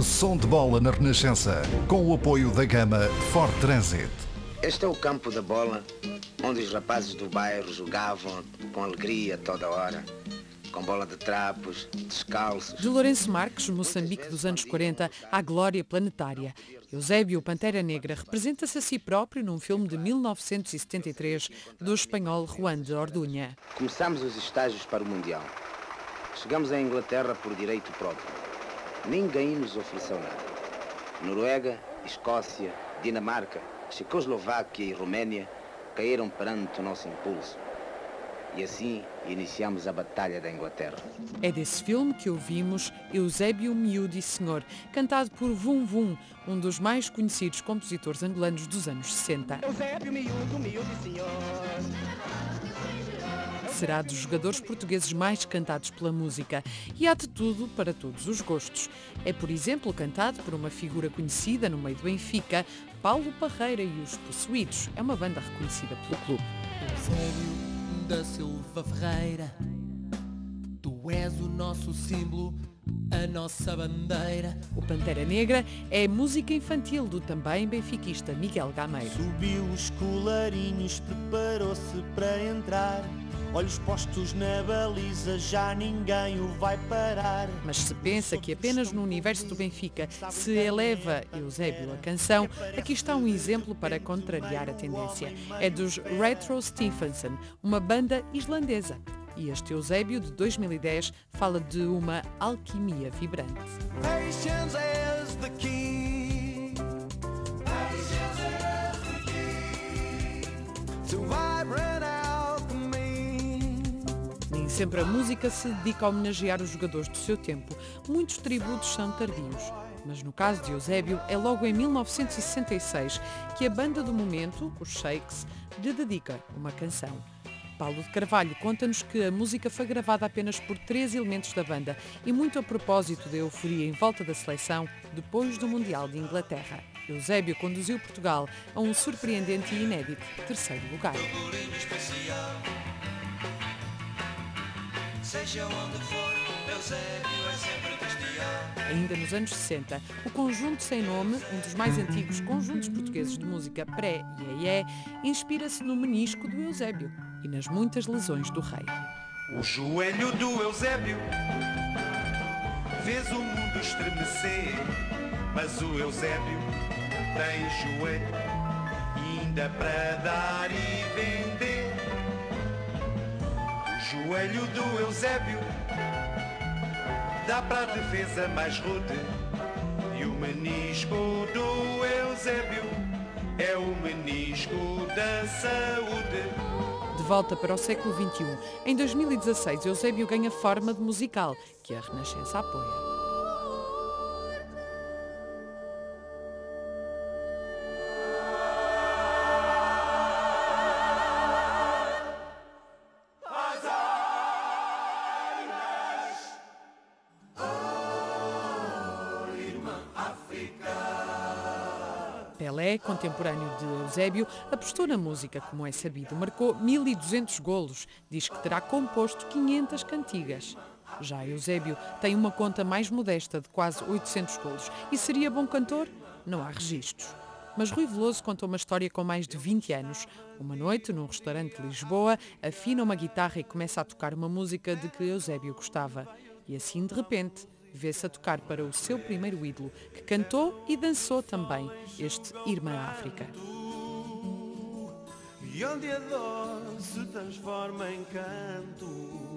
Som de bola na Renascença, com o apoio da gama Ford Transit. Este é o campo da bola, onde os rapazes do bairro jogavam com alegria toda hora. Com bola de trapos, descalços. De Lourenço Marques, Moçambique dos anos 40, à glória planetária. Eusébio Pantera Negra representa-se a si próprio num filme de 1973 do espanhol Juan de Ordunha. Começamos os estágios para o Mundial. Chegamos à Inglaterra por direito próprio. Ninguém nos ofereceu nada. Noruega, Escócia, Dinamarca, Checoslováquia e Roménia caíram perante o nosso impulso. E assim iniciamos a Batalha da Inglaterra. É desse filme que ouvimos Eusébio Miúdo e Senhor, cantado por Vum Vum, um dos mais conhecidos compositores angolanos dos anos 60. Eusébio Miúdo, Miúdo e Senhor. Será dos jogadores portugueses mais cantados pela música e há de tudo para todos os gostos. É, por exemplo, cantado por uma figura conhecida no meio do Benfica, Paulo Parreira e os Possuídos. É uma banda reconhecida pelo clube. Eusébio da Silva Ferreira, tu és o nosso símbolo, a nossa bandeira. O Pantera Negra é música infantil do também benfiquista Miguel Gameiro. Subiu os colarinhos, preparou-se para entrar. Olhos postos na baliza, já ninguém o vai parar. Mas se pensa que apenas no universo do Benfica se eleva Eusébio a canção, aqui está um exemplo para contrariar a tendência. É dos Retro Stephenson, uma banda islandesa. E este Eusébio de 2010 fala de uma alquimia vibrante. Patience is sempre a música se dedica a homenagear os jogadores do seu tempo. Muitos tributos são tardios. Mas no caso de Eusébio, é logo em 1966 que a banda do momento, os Shakes, lhe dedica uma canção. Paulo de Carvalho conta-nos que a música foi gravada apenas por três elementos da banda e muito a propósito da euforia em volta da seleção depois do Mundial de Inglaterra. Eusébio conduziu Portugal a um surpreendente e inédito terceiro lugar. Seja onde for, Eusébio é sempre bestial. Ainda nos anos 60, o Conjunto Sem Nome, um dos mais antigos conjuntos portugueses de música pré-iê, inspira-se no menisco do Eusébio e nas muitas lesões do rei. O joelho do Eusébio fez o mundo estremecer, mas o Eusébio tem joelho ainda para dar e joelho do Eusébio dá para a defesa mais rude e o menisco do Eusébio é o menisco da saúde. De volta para o século XXI, em 2016, Eusébio ganha forma de musical, que a Renascença apoia. Pelé, contemporâneo de Eusébio, apostou na música, como é sabido. Marcou 1.200 golos. Diz que terá composto 500 cantigas. Já Eusébio tem uma conta mais modesta de quase 800 golos. E seria bom cantor? Não há registros. Mas Rui Veloso conta uma história com mais de 20 anos. Uma noite, num restaurante de Lisboa, afina uma guitarra e começa a tocar uma música de que Eusébio gostava. E assim, de repente, vê-se a tocar para o seu primeiro ídolo, que cantou e dançou também, este Irmã África. E onde a dor se transforma em canto.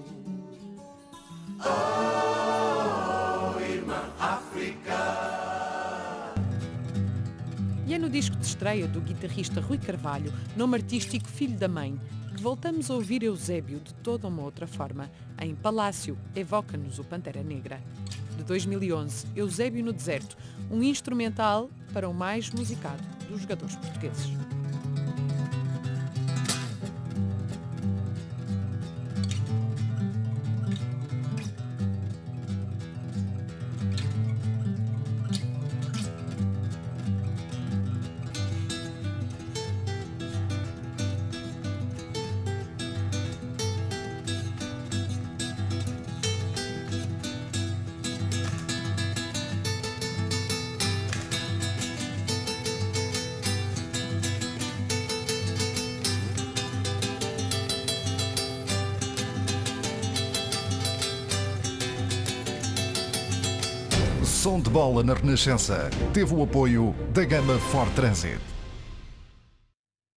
E é no disco de estreia do guitarrista Rui Carvalho, nome artístico Filho da Mãe, que voltamos a ouvir Eusébio de toda uma outra forma. Em Palácio, evoca-nos o Pantera Negra. De 2011, Eusébio no Deserto, um instrumental para o mais musicado dos jogadores portugueses. Som de bola na Renascença teve o apoio da gama Ford Transit.